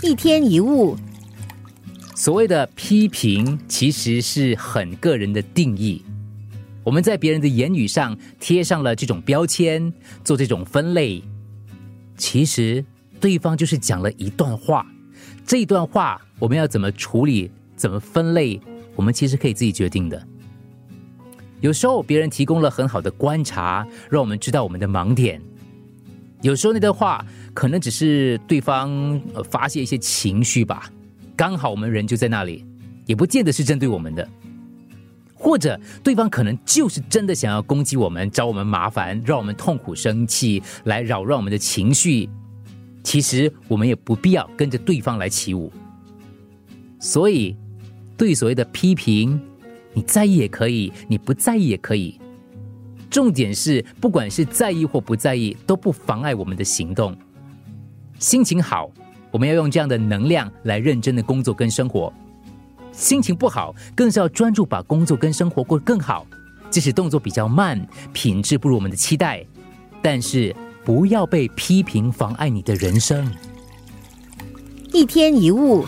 一天一物，所谓的批评，其实是很个人的定义。我们在别人的言语上贴上了这种标签，做这种分类，其实对方就是讲了一段话。这段话我们要怎么处理、怎么分类，我们其实可以自己决定的。有时候别人提供了很好的观察，让我们知道我们的盲点。有时候那段话可能只是对方发泄一些情绪吧，刚好我们人就在那里，也不见得是针对我们的。或者对方可能就是真的想要攻击我们，找我们麻烦，让我们痛苦、生气，来扰乱我们的情绪。其实我们也不必要跟着对方来起舞。所以，对所谓的批评。你在意也可以，你不在意也可以。重点是，不管是在意或不在意，都不妨碍我们的行动。心情好，我们要用这样的能量来认真的工作跟生活；心情不好，更是要专注把工作跟生活过得更好。即使动作比较慢，品质不如我们的期待，但是不要被批评妨碍你的人生。一天一物。